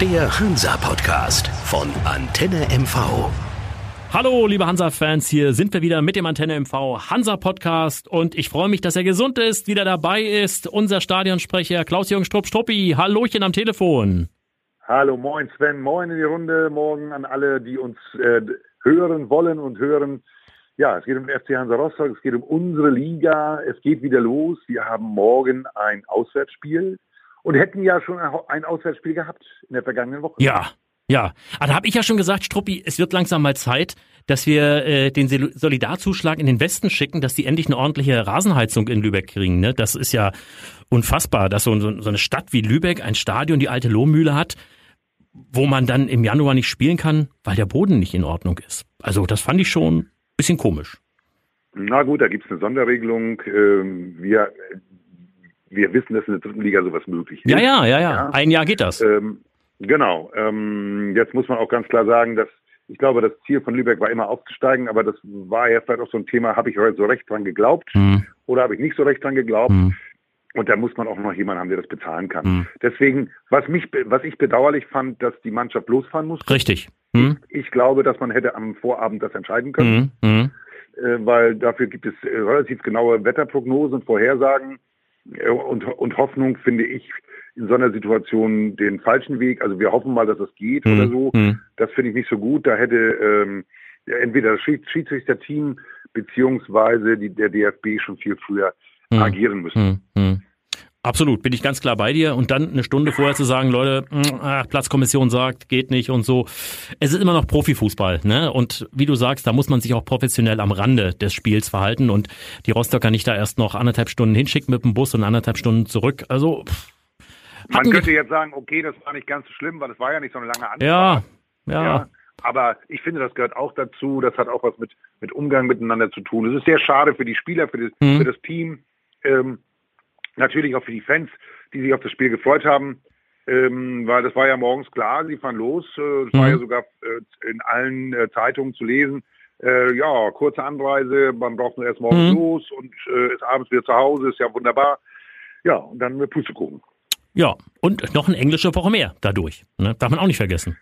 Der Hansa-Podcast von Antenne MV. Hallo, liebe Hansa-Fans, hier sind wir wieder mit dem Antenne MV Hansa-Podcast und ich freue mich, dass er gesund ist, wieder dabei ist, unser Stadionsprecher Klaus-Jürgen Strupp-Struppi. Hallöchen am Telefon. Hallo, moin Sven, moin in die Runde, morgen an alle, die uns äh, hören wollen und hören. Ja, es geht um den FC Hansa Rostock, es geht um unsere Liga, es geht wieder los. Wir haben morgen ein Auswärtsspiel und hätten ja schon ein Auswärtsspiel gehabt in der vergangenen Woche. Ja, ja. Aber da habe ich ja schon gesagt, Struppi, es wird langsam mal Zeit, dass wir äh, den Solidarzuschlag in den Westen schicken, dass die endlich eine ordentliche Rasenheizung in Lübeck kriegen. Ne? Das ist ja unfassbar, dass so, so eine Stadt wie Lübeck ein Stadion, die alte Lohmühle hat, wo man dann im Januar nicht spielen kann, weil der Boden nicht in Ordnung ist. Also das fand ich schon Bisschen komisch. Na gut, da gibt es eine Sonderregelung. Ähm, wir, wir wissen, dass in der dritten Liga sowas möglich ist. Ja, ja, ja, ja. Ein Jahr geht das. Ähm, genau. Ähm, jetzt muss man auch ganz klar sagen, dass ich glaube, das Ziel von Lübeck war immer aufzusteigen, aber das war ja vielleicht auch so ein Thema, habe ich heute so recht dran geglaubt hm. oder habe ich nicht so recht dran geglaubt? Hm. Und da muss man auch noch jemanden haben, der das bezahlen kann. Hm. Deswegen, was mich, was ich bedauerlich fand, dass die Mannschaft losfahren musste. Richtig. Hm. Ich, ich, glaube, dass man hätte am Vorabend das entscheiden können, hm. hm. Äh, weil dafür gibt es äh, relativ genaue Wetterprognosen, Vorhersagen und, und Hoffnung finde ich in so einer Situation den falschen Weg. Also wir hoffen mal, dass es geht oder hm. so. Hm. Das finde ich nicht so gut. Da hätte ähm, entweder das Schiedsrichterteam beziehungsweise die, der DFB schon viel früher hm. agieren müssen. Hm. Absolut, bin ich ganz klar bei dir. Und dann eine Stunde vorher zu sagen, Leute, ach, Platzkommission sagt, geht nicht und so. Es ist immer noch Profifußball, ne? Und wie du sagst, da muss man sich auch professionell am Rande des Spiels verhalten. Und die Rostocker nicht da erst noch anderthalb Stunden hinschicken mit dem Bus und anderthalb Stunden zurück. Also man könnte jetzt sagen, okay, das war nicht ganz so schlimm, weil es war ja nicht so eine lange Anfahrt. Ja, ja, ja. Aber ich finde, das gehört auch dazu. Das hat auch was mit, mit Umgang miteinander zu tun. Es ist sehr schade für die Spieler, für, das, hm. für das Team. Ähm, natürlich auch für die Fans, die sich auf das Spiel gefreut haben. Ähm, weil das war ja morgens klar, sie fahren los. Äh, das mhm. war ja sogar äh, in allen äh, Zeitungen zu lesen. Äh, ja, kurze Anreise, man braucht nur erst morgens mhm. los und äh, ist abends wieder zu Hause, ist ja wunderbar. Ja, und dann Pustekuchen. Ja, und noch eine englische Woche mehr dadurch. Ne? Darf man auch nicht vergessen.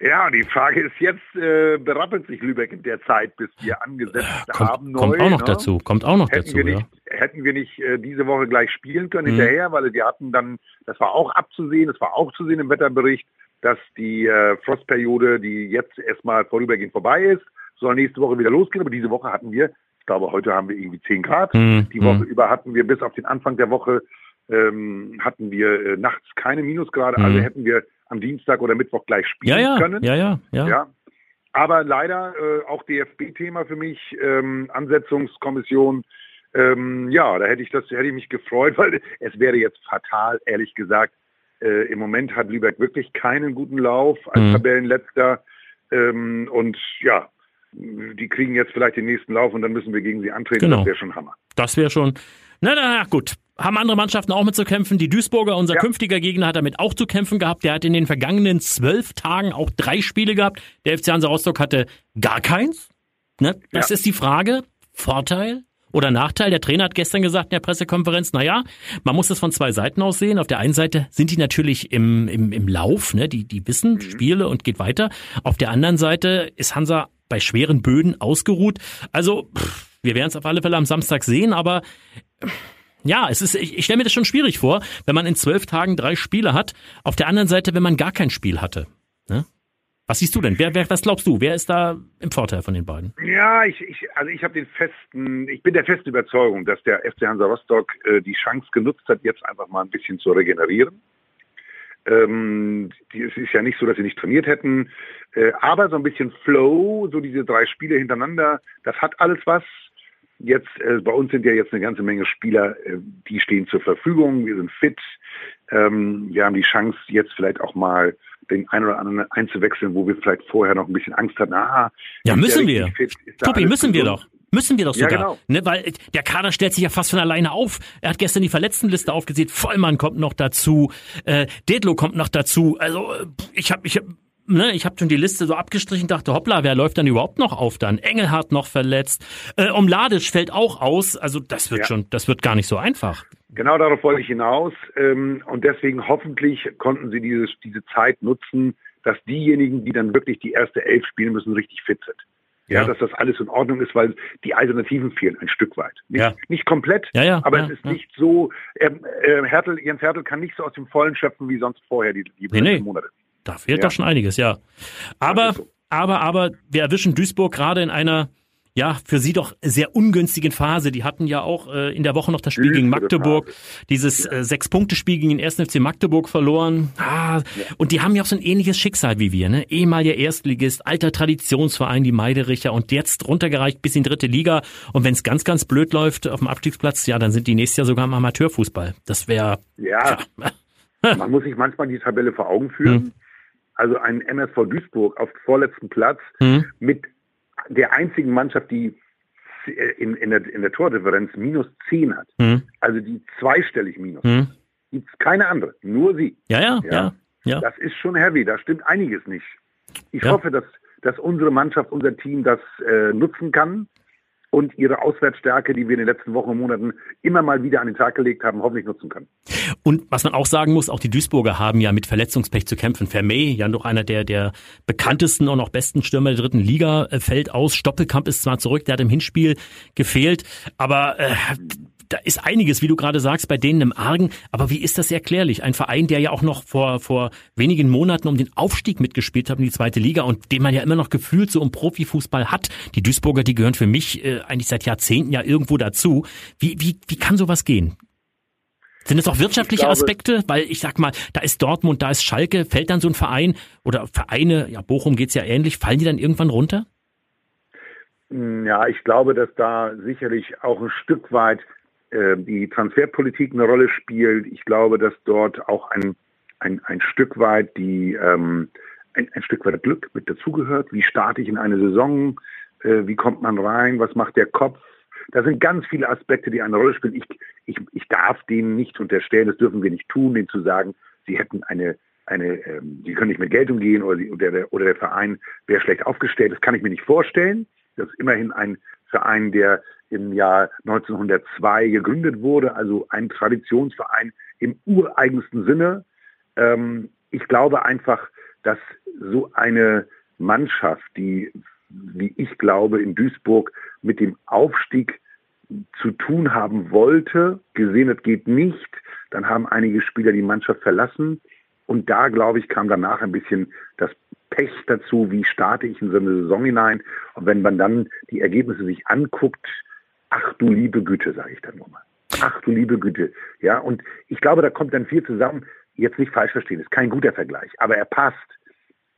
Ja, die Frage ist jetzt, äh, berappelt sich Lübeck in der Zeit, bis wir angesetzt äh, kommt, haben neu? Kommt auch noch ne? dazu, kommt auch noch hätten dazu, wir nicht, ja. Hätten wir nicht äh, diese Woche gleich spielen können mhm. hinterher, weil wir hatten dann, das war auch abzusehen, das war auch zu sehen im Wetterbericht, dass die äh, Frostperiode, die jetzt erstmal vorübergehend vorbei ist, soll nächste Woche wieder losgehen, aber diese Woche hatten wir, ich glaube, heute haben wir irgendwie 10 Grad. Mhm. Die Woche mhm. über hatten wir bis auf den Anfang der Woche ähm, hatten wir äh, nachts keine Minusgrade, also mhm. hätten wir am Dienstag oder Mittwoch gleich spielen ja, ja, können. Ja, ja, ja. ja. Aber leider äh, auch DFB-Thema für mich, ähm, Ansetzungskommission. Ähm, ja, da hätte ich das, hätte ich mich gefreut, weil es wäre jetzt fatal, ehrlich gesagt. Äh, Im Moment hat Lübeck wirklich keinen guten Lauf als mhm. Tabellenletzter. Ähm, und ja, die kriegen jetzt vielleicht den nächsten Lauf und dann müssen wir gegen sie antreten. Genau. Das wäre schon Hammer. Das wäre schon. Na, na, gut haben andere Mannschaften auch mit zu kämpfen. Die Duisburger, unser ja. künftiger Gegner, hat damit auch zu kämpfen gehabt. Der hat in den vergangenen zwölf Tagen auch drei Spiele gehabt. Der FC Hansa Rostock hatte gar keins. Ne? Das ja. ist die Frage. Vorteil oder Nachteil? Der Trainer hat gestern gesagt in der Pressekonferenz, naja, man muss das von zwei Seiten aus sehen. Auf der einen Seite sind die natürlich im, im, im Lauf, ne? die, die wissen mhm. Spiele und geht weiter. Auf der anderen Seite ist Hansa bei schweren Böden ausgeruht. Also, pff, wir werden es auf alle Fälle am Samstag sehen, aber ja, es ist, ich, ich stelle mir das schon schwierig vor, wenn man in zwölf Tagen drei Spiele hat. Auf der anderen Seite, wenn man gar kein Spiel hatte. Ne? Was siehst du denn? Wer, wer, was glaubst du? Wer ist da im Vorteil von den beiden? Ja, ich, ich also ich habe den festen, ich bin der festen Überzeugung, dass der FC Hansa Rostock äh, die Chance genutzt hat, jetzt einfach mal ein bisschen zu regenerieren. Ähm, die, es ist ja nicht so, dass sie nicht trainiert hätten, äh, aber so ein bisschen Flow, so diese drei Spiele hintereinander, das hat alles was. Jetzt, äh, bei uns sind ja jetzt eine ganze Menge Spieler, äh, die stehen zur Verfügung, wir sind fit. Ähm, wir haben die Chance, jetzt vielleicht auch mal den einen oder anderen einzuwechseln, wo wir vielleicht vorher noch ein bisschen Angst hatten. Ah, ja, müssen wir. Tobi, müssen wir doch. Müssen wir doch sogar. Ja, genau. ne, weil der Kader stellt sich ja fast von alleine auf. Er hat gestern die Verletztenliste aufgesehen. Vollmann kommt noch dazu. Äh, Dedlo kommt noch dazu. Also äh, ich habe ich hab ne, ich habe schon die Liste so abgestrichen, dachte, hoppla, wer läuft dann überhaupt noch auf dann? Engelhardt noch verletzt, äh, Omladic fällt auch aus, also das wird ja. schon, das wird gar nicht so einfach. Genau darauf wollte ich hinaus ähm, und deswegen hoffentlich konnten sie dieses, diese Zeit nutzen, dass diejenigen, die dann wirklich die erste Elf spielen müssen, richtig fit sind. Ja, ja, dass das alles in Ordnung ist, weil die Alternativen fehlen ein Stück weit. Nicht, ja. nicht komplett, ja, ja, aber es ist nicht so, ähm, äh, Hertel, Jens Hertel kann nicht so aus dem Vollen schöpfen wie sonst vorher die, die nee, nee. Monate. Da fehlt doch schon einiges, ja. Aber, so. aber, aber wir erwischen Duisburg gerade in einer ja, für sie doch sehr ungünstigen Phase. Die hatten ja auch äh, in der Woche noch das Spiel gegen Magdeburg, dieses äh, Sechs-Punkte-Spiel gegen den 1. FC Magdeburg verloren. Ah, ja. Und die haben ja auch so ein ähnliches Schicksal wie wir, ne? Ehemaliger Erstligist, alter Traditionsverein, die Meidericher und jetzt runtergereicht bis in dritte Liga. Und wenn es ganz, ganz blöd läuft auf dem Abstiegsplatz, ja, dann sind die nächstes Jahr sogar im Amateurfußball. Das wäre. Ja. ja. Man muss sich manchmal die Tabelle vor Augen führen. Hm. Also ein MSV Duisburg auf vorletzten Platz hm. mit der einzigen Mannschaft, die in, in, der, in der Tordifferenz minus 10 hat. Mhm. Also die zweistellig minus. Mhm. Gibt es keine andere, nur sie. Ja, ja, ja, ja, Das ist schon heavy, da stimmt einiges nicht. Ich ja. hoffe, dass, dass unsere Mannschaft, unser Team das äh, nutzen kann und ihre Auswärtsstärke, die wir in den letzten Wochen und Monaten immer mal wieder an den Tag gelegt haben, hoffentlich nutzen können. Und was man auch sagen muss, auch die Duisburger haben ja mit Verletzungspech zu kämpfen. Vermey, ja noch einer der, der bekanntesten und auch besten Stürmer der dritten Liga, äh, fällt aus. Stoppelkamp ist zwar zurück, der hat im Hinspiel gefehlt, aber äh, da ist einiges, wie du gerade sagst, bei denen im Argen. Aber wie ist das erklärlich? Ein Verein, der ja auch noch vor, vor wenigen Monaten um den Aufstieg mitgespielt hat in die zweite Liga und den man ja immer noch gefühlt so im Profifußball hat. Die Duisburger, die gehören für mich äh, eigentlich seit Jahrzehnten ja irgendwo dazu. Wie, wie, wie kann sowas gehen? Sind es auch wirtschaftliche glaube, Aspekte? Weil ich sag mal, da ist Dortmund, da ist Schalke, fällt dann so ein Verein oder Vereine, ja, Bochum geht's ja ähnlich, fallen die dann irgendwann runter? Ja, ich glaube, dass da sicherlich auch ein Stück weit die Transferpolitik eine Rolle spielt. Ich glaube, dass dort auch ein, ein, ein Stück weit die ähm, ein, ein Stück weit Glück mit dazugehört. Wie starte ich in eine Saison? Äh, wie kommt man rein? Was macht der Kopf? Da sind ganz viele Aspekte, die eine Rolle spielen. Ich, ich, ich darf denen nicht unterstellen, das dürfen wir nicht tun, denen zu sagen, sie hätten eine, eine, ähm, sie können nicht mit Geld umgehen oder, sie, oder, der, oder der Verein wäre schlecht aufgestellt. Das kann ich mir nicht vorstellen. Das ist immerhin ein Verein, der im Jahr 1902 gegründet wurde, also ein Traditionsverein im ureigensten Sinne. Ähm, ich glaube einfach, dass so eine Mannschaft, die, wie ich glaube, in Duisburg mit dem Aufstieg zu tun haben wollte, gesehen, es geht nicht, dann haben einige Spieler die Mannschaft verlassen. Und da, glaube ich, kam danach ein bisschen das Pech dazu, wie starte ich in so eine Saison hinein. Und wenn man dann die Ergebnisse sich anguckt, ach du liebe Güte, sage ich dann nochmal. Ach du liebe Güte. Ja, und ich glaube, da kommt dann viel zusammen. Jetzt nicht falsch verstehen, ist kein guter Vergleich, aber er passt.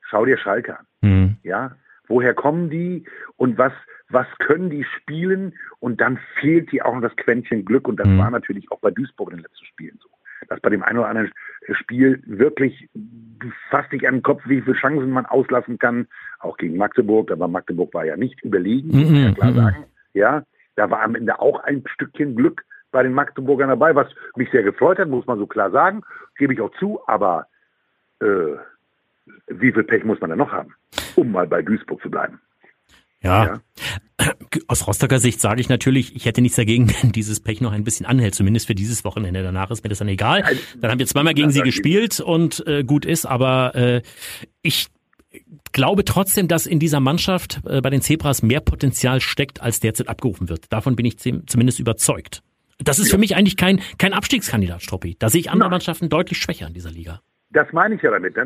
Schau dir Schalke an. Mhm. Ja, woher kommen die und was, was können die spielen? Und dann fehlt die auch noch das Quäntchen Glück. Und das mhm. war natürlich auch bei Duisburg in den letzten Spielen so. Dass bei dem einen oder anderen Spiel wirklich fasst dich an den Kopf, wie viele Chancen man auslassen kann. Auch gegen Magdeburg, aber Magdeburg war ja nicht überlegen, muss man ja klar mhm. sagen. Ja, da war am Ende auch ein Stückchen Glück bei den Magdeburgern dabei, was mich sehr gefreut hat, muss man so klar sagen, gebe ich auch zu, aber äh, wie viel Pech muss man da noch haben, um mal bei Duisburg zu bleiben? Ja. ja. Aus Rostocker Sicht sage ich natürlich, ich hätte nichts dagegen, wenn dieses Pech noch ein bisschen anhält, zumindest für dieses Wochenende. Danach ist mir das dann egal. Dann haben wir zweimal gegen sie gespielt und äh, gut ist, aber äh, ich glaube trotzdem, dass in dieser Mannschaft äh, bei den Zebras mehr Potenzial steckt, als derzeit abgerufen wird. Davon bin ich zumindest überzeugt. Das ist ja. für mich eigentlich kein, kein Abstiegskandidat, Struppi. Da sehe ich andere Nein. Mannschaften deutlich schwächer in dieser Liga. Das meine ich ja damit.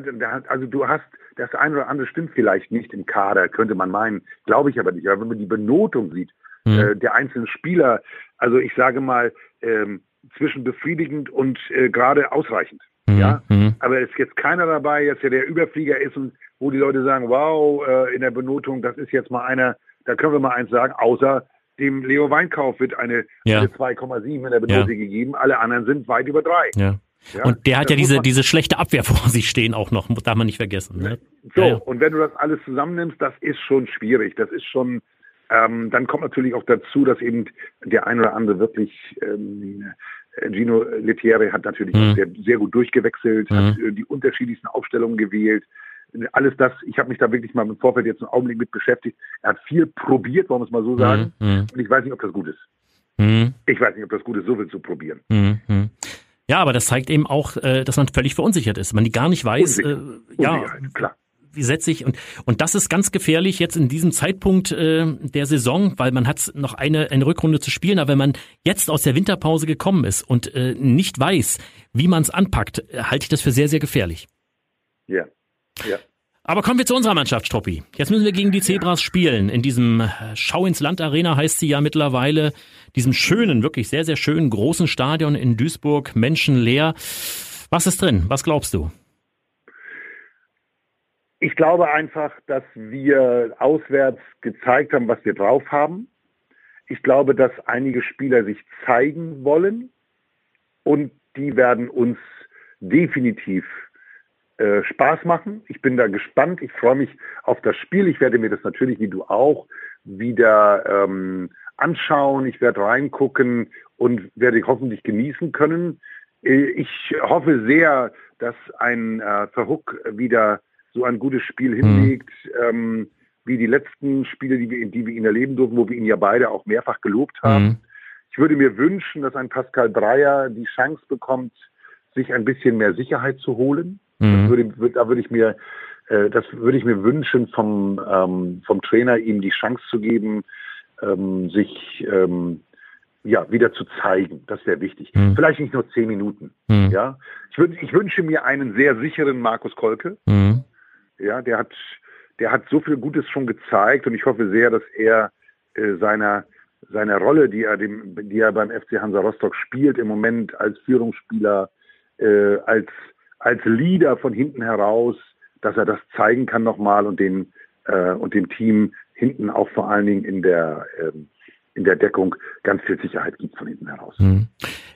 Also du hast das eine oder andere stimmt vielleicht nicht im Kader, könnte man meinen. Glaube ich aber nicht. Aber wenn man die Benotung sieht, mhm. äh, der einzelnen Spieler, also ich sage mal, ähm, zwischen befriedigend und äh, gerade ausreichend. Mhm. Ja, mhm. aber es ist jetzt keiner dabei, jetzt der, der Überflieger ist und wo die Leute sagen, wow, äh, in der Benotung, das ist jetzt mal einer, da können wir mal eins sagen, außer dem Leo Weinkauf wird eine, ja. eine 2,7 in der Benotung ja. gegeben, alle anderen sind weit über drei. Ja. Und der hat ja diese, diese schlechte Abwehr vor sich stehen auch noch, darf man nicht vergessen. Ne? So, und wenn du das alles zusammennimmst, das ist schon schwierig. Das ist schon, ähm, dann kommt natürlich auch dazu, dass eben der ein oder andere wirklich ähm, Gino Lettieri hat natürlich mhm. sehr, sehr, gut durchgewechselt, mhm. hat äh, die unterschiedlichsten Aufstellungen gewählt. Alles das, ich habe mich da wirklich mal im Vorfeld jetzt einen Augenblick mit beschäftigt. Er hat viel probiert, wollen wir es mal so sagen. Mhm. Und ich weiß nicht, ob das gut ist. Mhm. Ich weiß nicht, ob das gut ist, so viel zu probieren. Mhm. Ja, aber das zeigt eben auch, äh, dass man völlig verunsichert ist. Man gar nicht weiß, äh, ja, klar wie setze ich und und das ist ganz gefährlich jetzt in diesem Zeitpunkt äh, der Saison, weil man hat noch eine eine Rückrunde zu spielen, aber wenn man jetzt aus der Winterpause gekommen ist und äh, nicht weiß, wie man es anpackt, halte ich das für sehr sehr gefährlich. Ja. Ja. Aber kommen wir zu unserer Mannschaft, Struppi. Jetzt müssen wir gegen die Zebras spielen. In diesem äh, Schau ins Land Arena heißt sie ja mittlerweile, diesem schönen, wirklich sehr, sehr schönen großen Stadion in Duisburg, menschenleer. Was ist drin? Was glaubst du? Ich glaube einfach, dass wir auswärts gezeigt haben, was wir drauf haben. Ich glaube, dass einige Spieler sich zeigen wollen und die werden uns definitiv äh, Spaß machen. Ich bin da gespannt. Ich freue mich auf das Spiel. Ich werde mir das natürlich, wie du auch, wieder ähm, anschauen. Ich werde reingucken und werde hoffentlich genießen können. Äh, ich hoffe sehr, dass ein äh, Verhook wieder so ein gutes Spiel mhm. hinlegt, ähm, wie die letzten Spiele, die wir, die wir ihn erleben durften, wo wir ihn ja beide auch mehrfach gelobt haben. Mhm. Ich würde mir wünschen, dass ein Pascal Breyer die Chance bekommt, sich ein bisschen mehr Sicherheit zu holen. Mhm. Würde, da würde ich mir, äh, das würde ich mir wünschen vom, ähm, vom Trainer, ihm die Chance zu geben, ähm, sich ähm, ja, wieder zu zeigen. Das wäre wichtig. Mhm. Vielleicht nicht nur zehn Minuten. Mhm. Ja, ich, würd, ich wünsche mir einen sehr sicheren Markus Kolke. Mhm. Ja, der hat, der hat so viel Gutes schon gezeigt und ich hoffe sehr, dass er äh, seiner seiner Rolle, die er dem, die er beim FC Hansa Rostock spielt im Moment als Führungsspieler, äh, als als Leader von hinten heraus, dass er das zeigen kann nochmal und den äh, und dem Team hinten auch vor allen Dingen in der ähm, in der Deckung ganz viel Sicherheit gibt von hinten heraus. Mhm.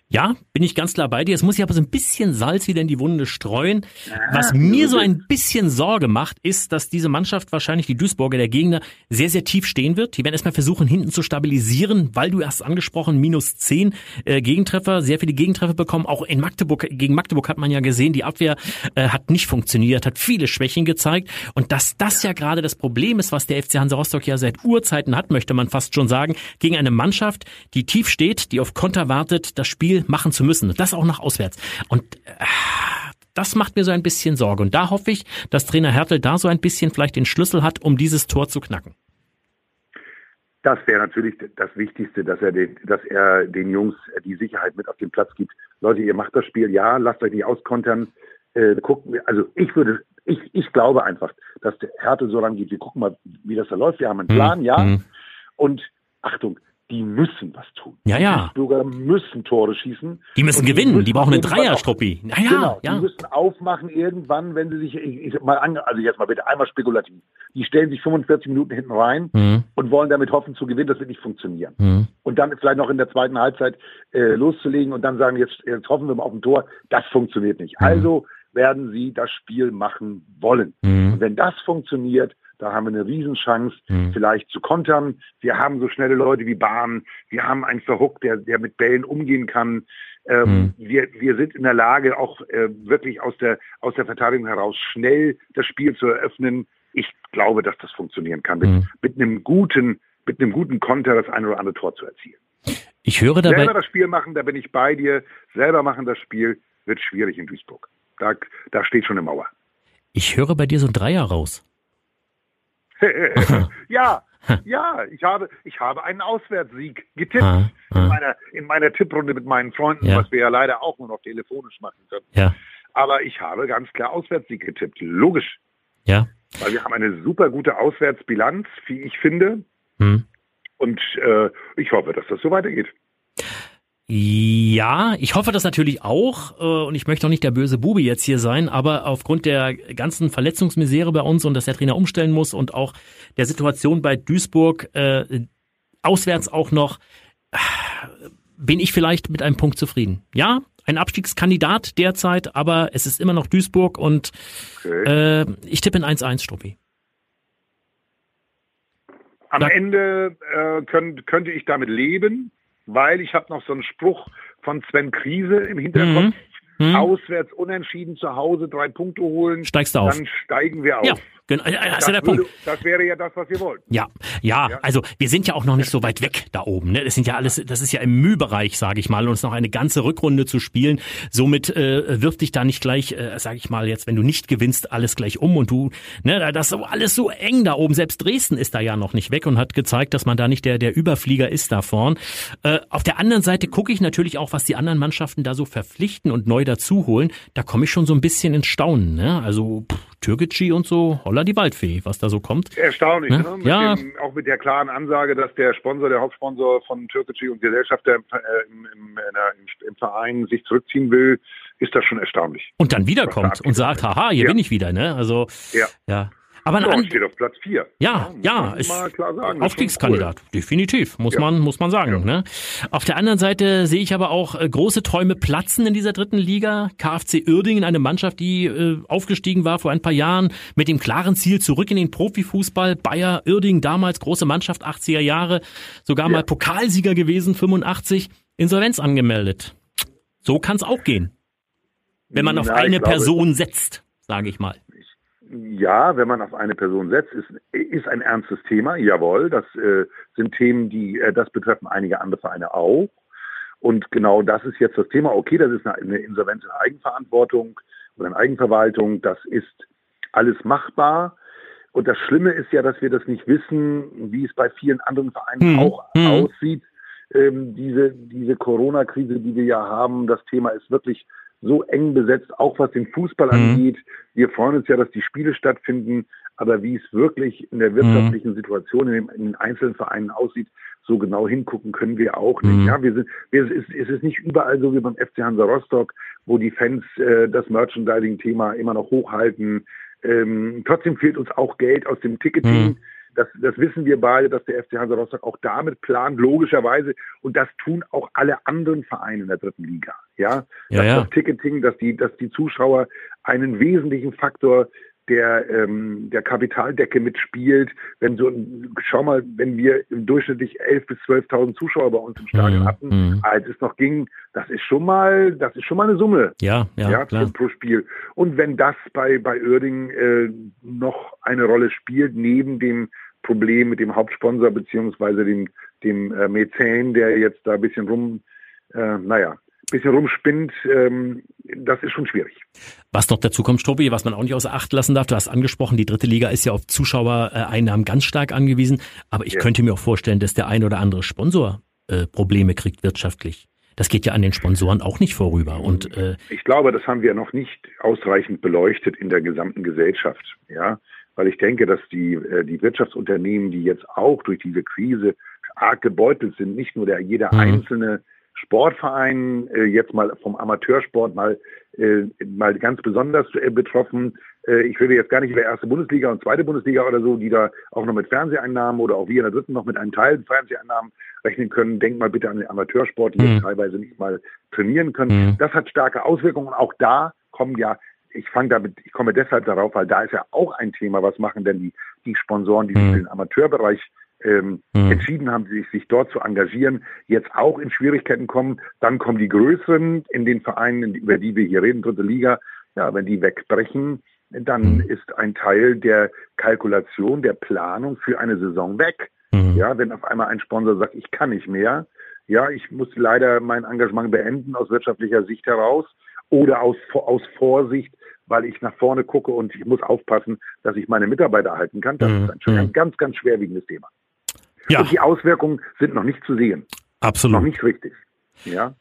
Ja, bin ich ganz klar bei dir. Es muss ich aber so ein bisschen Salz wieder in die Wunde streuen. Was mir so ein bisschen Sorge macht, ist, dass diese Mannschaft wahrscheinlich die Duisburger, der Gegner, sehr, sehr tief stehen wird. Die werden erstmal versuchen, hinten zu stabilisieren, weil du erst angesprochen, minus zehn äh, Gegentreffer, sehr viele Gegentreffer bekommen. Auch in Magdeburg, gegen Magdeburg hat man ja gesehen, die Abwehr äh, hat nicht funktioniert, hat viele Schwächen gezeigt. Und dass das ja gerade das Problem ist, was der FC Hansa Rostock ja seit Urzeiten hat, möchte man fast schon sagen, gegen eine Mannschaft, die tief steht, die auf Konter wartet, das Spiel machen zu müssen. Das auch noch auswärts. Und äh, das macht mir so ein bisschen Sorge. Und da hoffe ich, dass Trainer Hertel da so ein bisschen vielleicht den Schlüssel hat, um dieses Tor zu knacken. Das wäre natürlich das Wichtigste, dass er, den, dass er den Jungs die Sicherheit mit auf den Platz gibt. Leute, ihr macht das Spiel, ja, lasst euch nicht auskontern. Äh, gucken, also ich würde, ich, ich glaube einfach, dass der Härte so rangeht, wir gucken mal, wie das da läuft. Wir haben einen Plan, mhm. ja. Mhm. Und Achtung, die müssen was tun. Ja, ja. Die Bürger müssen Tore schießen. Die müssen die gewinnen, müssen die brauchen einen Dreierstruppi. Ja, ja, genau, ja. Die müssen aufmachen irgendwann, wenn sie sich, ich, ich, mal an, also jetzt mal bitte einmal spekulativ. Die stellen sich 45 Minuten hinten rein mhm. und wollen damit hoffen zu gewinnen, das wird nicht funktionieren. Mhm. Und dann vielleicht noch in der zweiten Halbzeit äh, loszulegen und dann sagen, jetzt, jetzt hoffen wir mal auf ein Tor, das funktioniert nicht. Mhm. Also werden sie das Spiel machen wollen. Mhm. Und wenn das funktioniert, da haben wir eine Riesenchance, mhm. vielleicht zu kontern. Wir haben so schnelle Leute wie Bahn. Wir haben einen Verhook, der, der mit Bällen umgehen kann. Ähm, mhm. wir, wir sind in der Lage, auch äh, wirklich aus der, aus der Verteidigung heraus schnell das Spiel zu eröffnen. Ich glaube, dass das funktionieren kann, mit, mhm. mit einem guten, mit einem guten Konter das eine oder andere Tor zu erzielen. Ich höre dabei. Selber das Spiel machen, da bin ich bei dir. Selber machen das Spiel wird schwierig in Duisburg. Da, da steht schon eine Mauer. Ich höre bei dir so ein Dreier raus. ja, ja, ich habe, ich habe einen Auswärtssieg getippt ah, ah. In, meiner, in meiner Tipprunde mit meinen Freunden, ja. was wir ja leider auch nur noch telefonisch machen können. Ja. Aber ich habe ganz klar Auswärtssieg getippt. Logisch. Ja. Weil wir haben eine super gute Auswärtsbilanz, wie ich finde. Hm. Und äh, ich hoffe, dass das so weitergeht. Ja, ich hoffe das natürlich auch äh, und ich möchte auch nicht der böse Bube jetzt hier sein, aber aufgrund der ganzen Verletzungsmisere bei uns und dass der Trainer umstellen muss und auch der Situation bei Duisburg äh, auswärts auch noch, äh, bin ich vielleicht mit einem Punkt zufrieden. Ja, ein Abstiegskandidat derzeit, aber es ist immer noch Duisburg und okay. äh, ich tippe in 1-1, Struppi. Am da Ende äh, könnt, könnte ich damit leben weil ich habe noch so einen Spruch von Sven Krise im Hinterkopf. Mhm. hm. auswärts unentschieden, zu Hause drei Punkte holen, steigst du auf. Dann steigen wir auf. Ja. Genau, das, das ist ja der würde, Punkt. Das wäre ja das, was wir wollten. Ja, ja, Ja. also wir sind ja auch noch nicht so weit weg da oben. Ne? Das sind ja alles, das ist ja im Mühbereich, sage ich mal, und es ist noch eine ganze Rückrunde zu spielen. Somit äh, wirft dich da nicht gleich, äh, sage ich mal, jetzt, wenn du nicht gewinnst, alles gleich um und du, ne, das ist so alles so eng da oben. Selbst Dresden ist da ja noch nicht weg und hat gezeigt, dass man da nicht der der Überflieger ist da vorn. Äh, auf der anderen Seite gucke ich natürlich auch, was die anderen Mannschaften da so verpflichten und neu dazu holen. Da komme ich schon so ein bisschen ins Staunen. Ne? Also pff, Türkgücü und so, holla die Waldfee, was da so kommt. Erstaunlich, Ne? ne? Mit Ja. dem, auch mit der klaren Ansage, dass der Sponsor, der Hauptsponsor von Türkgücü und Gesellschafter im, äh, im, im, im, im Verein sich zurückziehen will, ist das schon erstaunlich. und dann wiederkommt und sagt, haha, hier Ja. bin ich wieder, ne? Also Ja. ja. Aber an, steht auf Platz 4. ja, ja, ist sagen. Aufstiegskandidat, definitiv, muss Ja. man muss man sagen. Ja. Ne? Auf der anderen Seite sehe ich aber auch äh, große Träume platzen in dieser dritten Liga. KfC Uerdingen, eine Mannschaft, die äh, aufgestiegen war vor ein paar Jahren mit dem klaren Ziel zurück in den Profifußball. Bayer Uerdingen damals große Mannschaft 80er Jahre, sogar mal Pokalsieger gewesen 85, Insolvenz angemeldet. So kann es auch gehen, wenn man auf Na, eine glaube- Person setzt, sage ich mal. Ja, wenn man auf eine Person setzt, ist, ist ein ernstes Thema. Jawohl, das äh, sind Themen, die äh, das betreffen einige andere Vereine auch. Und genau das ist jetzt das Thema. Okay, das ist eine, eine Insolvenz in Eigenverantwortung oder in Eigenverwaltung. Das ist alles machbar. Und das Schlimme ist ja, dass wir das nicht wissen, wie es bei vielen anderen Vereinen Hm, auch hm. aussieht. Ähm, diese diese Corona-Krise, die wir ja haben, das Thema ist wirklich so eng besetzt, auch was den Fußball Mhm. angeht. Wir freuen uns ja, dass die Spiele stattfinden, aber wie es wirklich in der wirtschaftlichen Situation in, dem, in den einzelnen Vereinen aussieht, so genau hingucken können wir auch nicht. Mhm. Ja, wir sind, wir, es, ist, es ist nicht überall so wie beim FC Hansa Rostock, wo die Fans äh, das Merchandising-Thema immer noch hochhalten. Ähm, trotzdem fehlt uns auch Geld aus dem Ticketing. Das, das wissen wir beide, dass der FC Hansa Rostock auch damit plant, logischerweise. Und das tun auch alle anderen Vereine in der dritten Liga. Ja, Ja, dass ja. das Ticketing, dass die, dass die Zuschauer einen wesentlichen Faktor der, ähm, der Kapitaldecke mitspielt. Wenn so, schau mal, wenn wir durchschnittlich 11.000 bis 12.000 Zuschauer bei uns im Stadion Mhm, hatten, mhm. als es noch ging, das ist schon mal, das ist schon mal eine Summe Ja, ja, ja, klar. pro Spiel. Und wenn das bei, bei Oerding äh, noch eine Rolle spielt, neben dem Problem mit dem Hauptsponsor beziehungsweise dem, dem äh, Mäzen, der jetzt da ein bisschen rum, äh, naja, bisschen rumspinnt, ähm, das ist schon schwierig. Was noch dazu kommt, Struppi, was man auch nicht außer Acht lassen darf, du hast angesprochen, die dritte Liga ist ja auf Zuschauereinnahmen ganz stark angewiesen, aber ich Ja. könnte mir auch vorstellen, dass der ein oder andere Sponsor äh, Probleme kriegt wirtschaftlich. Das geht ja an den Sponsoren auch nicht vorüber und äh, Ich glaube, das haben wir noch nicht ausreichend beleuchtet in der gesamten Gesellschaft, ja, weil ich denke, dass die, äh, die Wirtschaftsunternehmen, die jetzt auch durch diese Krise arg gebeutelt sind, nicht nur der jeder Mhm. einzelne Sportverein, äh, jetzt mal vom Amateursport mal, äh, mal ganz besonders betroffen. Ich rede jetzt gar nicht über erste Bundesliga und zweite Bundesliga oder so, die da auch noch mit Fernseheinnahmen oder auch wir in der dritten noch mit einem Teil Fernseheinnahmen rechnen können. Denk mal bitte an den Amateursport, die Mhm. jetzt teilweise nicht mal trainieren können. Mhm. Das hat starke Auswirkungen. Und auch da kommen ja, ich fange damit, ich komme deshalb darauf, weil da ist ja auch ein Thema, was machen denn die, die Sponsoren, die sich Mhm. für den Amateurbereich ähm, Mhm. entschieden haben, sich, sich dort zu engagieren, jetzt auch in Schwierigkeiten kommen. Dann kommen die größeren in den Vereinen, über die wir hier reden, dritte Liga. Ja, wenn die wegbrechen, dann Mhm. ist ein Teil der Kalkulation, der Planung für eine Saison weg. mhm. Ja, wenn auf einmal ein Sponsor sagt, ich kann nicht mehr, ja, ich muss leider mein Engagement beenden aus wirtschaftlicher Sicht heraus oder aus, aus Vorsicht, weil ich nach vorne gucke und ich muss aufpassen, dass ich meine Mitarbeiter erhalten kann. Das Mhm. ist ein, schon ein Mhm. ganz, ganz schwerwiegendes Thema. ja, Und die Auswirkungen sind noch nicht zu sehen, noch absolut. nicht richtig. Ja.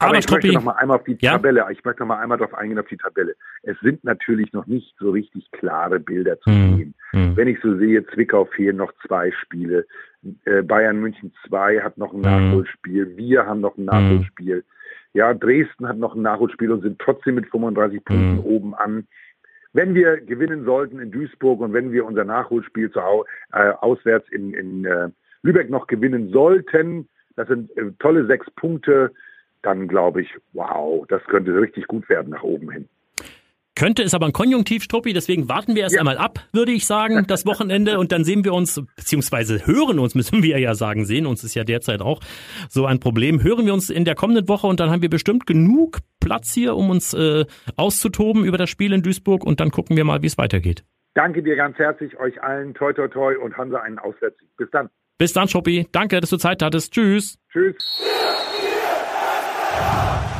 Aber Aber ich möchte noch mal einmal auf die Ja? Tabelle, ich möchte noch mal einmal darauf eingehen auf die Tabelle. Es sind natürlich noch nicht so richtig klare Bilder zu Mhm. sehen. Mhm. Wenn ich so sehe, Zwickau fehlen noch zwei Spiele. Äh, Bayern München 2 hat noch ein Mhm. Nachholspiel. Wir haben noch ein Nachholspiel. Ja, Dresden hat noch ein Nachholspiel und sind trotzdem mit 35 Punkten Mhm. oben an. Wenn wir gewinnen sollten in Duisburg und wenn wir unser Nachholspiel zu äh, auswärts in, in äh, Lübeck noch gewinnen sollten, das sind äh, tolle sechs Punkte, dann glaube ich, wow, das könnte richtig gut werden nach oben hin. Könnte es aber ein Konjunktiv, Struppi, deswegen warten wir erst Ja. einmal ab, würde ich sagen, das Wochenende und dann sehen wir uns, beziehungsweise hören uns, müssen wir ja sagen, sehen uns ist ja derzeit auch so ein Problem. Hören wir uns in der kommenden Woche und dann haben wir bestimmt genug Platz hier, um uns äh, auszutoben über das Spiel in Duisburg und dann gucken wir mal, wie es weitergeht. Danke dir ganz herzlich, euch allen, toi toi toi und Hansa einen Auswärtssieg. Bis dann. Bis dann, Struppi. Danke, dass du Zeit hattest. Tschüss. Tschüss.